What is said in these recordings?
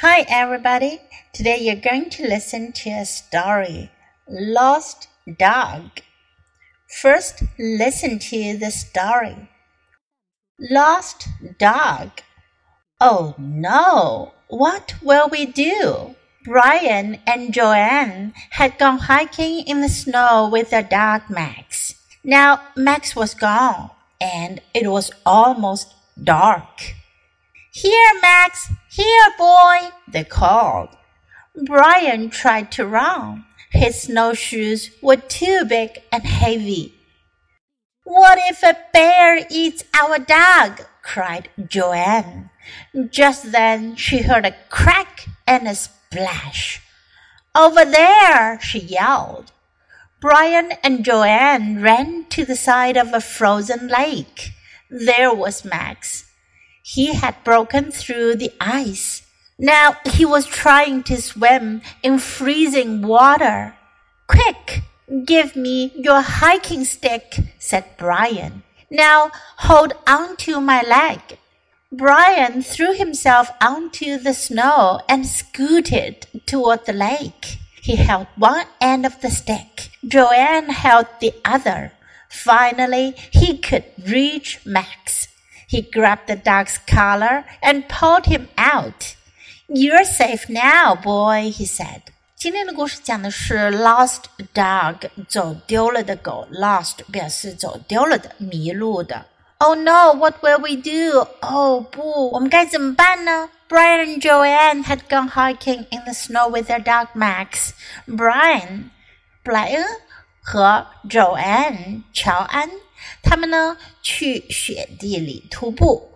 Hi, everybody. Today you're going to listen to a story Lost Dog. First, listen to the story Lost Dog. Oh no! What will we do? Brian and Joanne had gone hiking in the snow with their dog Max. Now Max was gone, and it was almost dark. Here, Max! Here, boy! they called. Brian tried to run. His snowshoes were too big and heavy. What if a bear eats our dog? cried Joanne. Just then she heard a crack and a splash. Over there, she yelled. Brian and Joanne ran to the side of a frozen lake. There was Max. He had broken through the ice. Now he was trying to swim in freezing water. Quick, give me your hiking stick, said Brian. Now hold onto my leg. Brian threw himself onto the snow and scooted toward the lake. He held one end of the stick. Joanne held the other. Finally, he could reach Max. He grabbed the dog's collar and pulled him out. You're safe now, boy, he said. 今天的故事讲的是 lost dog，走丢了的狗。lost 表示走丢了的、迷路的。Oh no! What will we do? 哦不，我们该怎么办呢？Brian and Joanne had gone hiking in the snow with their dog Max. Brian, 布莱恩和 Joanne 乔安， 他们呢去雪地里徒步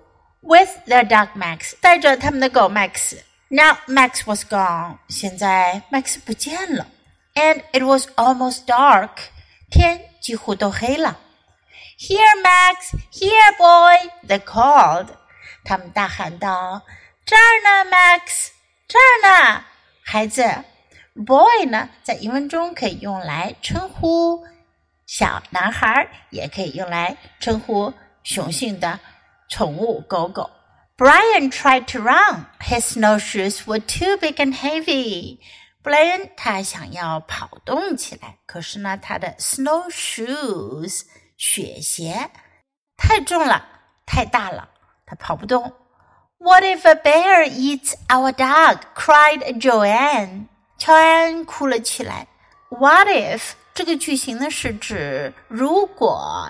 ，with their dog Max，带着他们的狗 Max。Now Max was gone，现在 Max 不见了，and it was almost dark，天几乎都黑了。here, Max! Here, boy! They called. 他们大喊道：“这儿呢，Max！这儿呢，孩子。”Boy 呢，在英文中可以用来称呼小男孩，也可以用来称呼雄性的宠物狗狗。Brian tried to run. His snowshoes were too big and heavy. 布莱恩他想要跑动起来，可是呢，他的 snowshoes 雪鞋太重了，太大了，他跑不动。What if a bear eats our dog? cried Joanne. 乔安哭了起来。What if 这个句型呢是指如果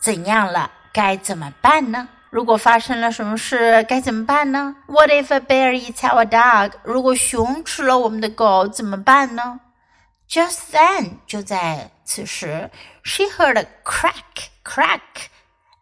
怎样了，该怎么办呢？如果发生了什么事，该怎么办呢？What if a bear eats our dog? 如果熊吃了我们的狗怎么办呢？just then，就在此时，she heard a crack, crack,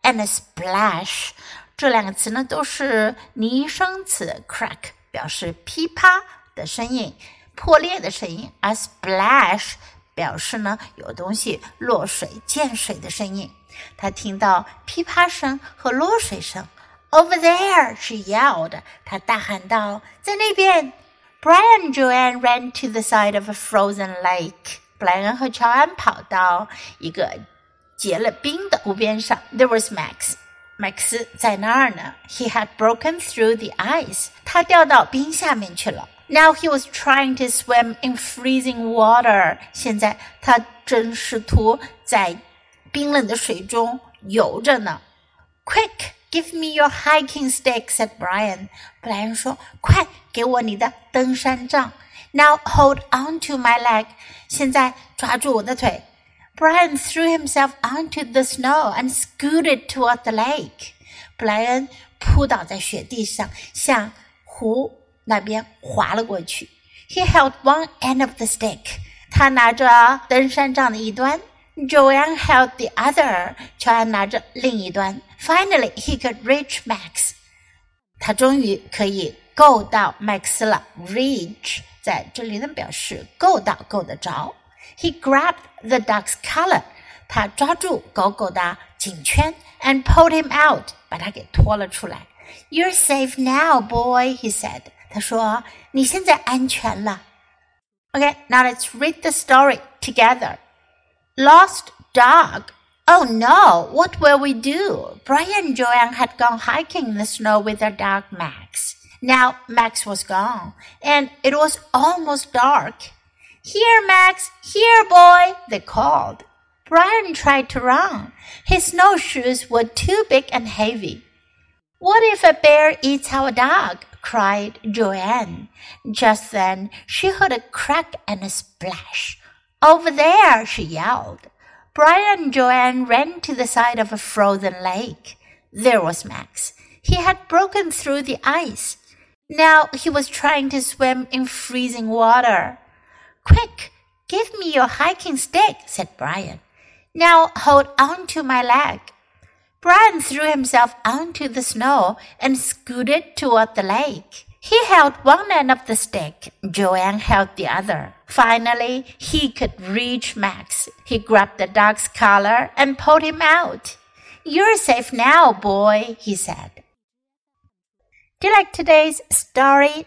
and a splash。这两个词呢都是拟声词，crack 表示噼啪的声音，破裂的声音；而 splash 表示呢有东西落水、溅水的声音。他听到噼啪声和落水声。Over there, she yelled。她大喊道：“在那边。” Brian Joanne ran to the side of a frozen lake. 布莱恩和乔安跑到一个结了冰的湖边上。There was Max，Max 在那儿呢。He had broken through the ice. 他掉到冰下面去了。Now he was trying to swim in freezing water. 现在他正试图在冰冷的水中游着呢。Quick! Give me your hiking stick," said Brian. 布莱恩说：“快给我你的登山杖。” Now hold on to my leg. 现在抓住我的腿。Brian threw himself onto the snow and scooted toward the lake. 布莱恩扑倒在雪地上，向湖 那边滑了过去。He held one end of the stick. 他拿着登山杖的一端。Joanne held the other. 乔安拿着另一端。Finally, he could reach Max. 他终于可以够到麦克斯了。Reach 在这里呢表示够到、够得着。He grabbed the dog's collar. 他抓住狗狗的颈圈，and pulled him out，把他给拖了出来。You're safe now, boy, he said. 他说你现在安全了。Okay, now let's read the story together. Lost dog. Oh no, what will we do? Brian and Joanne had gone hiking in the snow with their dog Max. Now Max was gone, and it was almost dark. Here, Max! Here, boy! they called. Brian tried to run. His snowshoes were too big and heavy. What if a bear eats our dog? Cried Joanne. Just then she heard a crack and a splash. Over there, she yelled. Brian and Joanne ran to the side of a frozen lake. There was Max. He had broken through the ice. Now he was trying to swim in freezing water. Quick, give me your hiking stick, said Brian. Now hold on to my leg. Brian threw himself onto the snow and scooted toward the lake. He held one end of the stick. Joanne held the other. Finally, he could reach Max. He grabbed the dog's collar and pulled him out. You're safe now, boy, he said. Do you like today's story?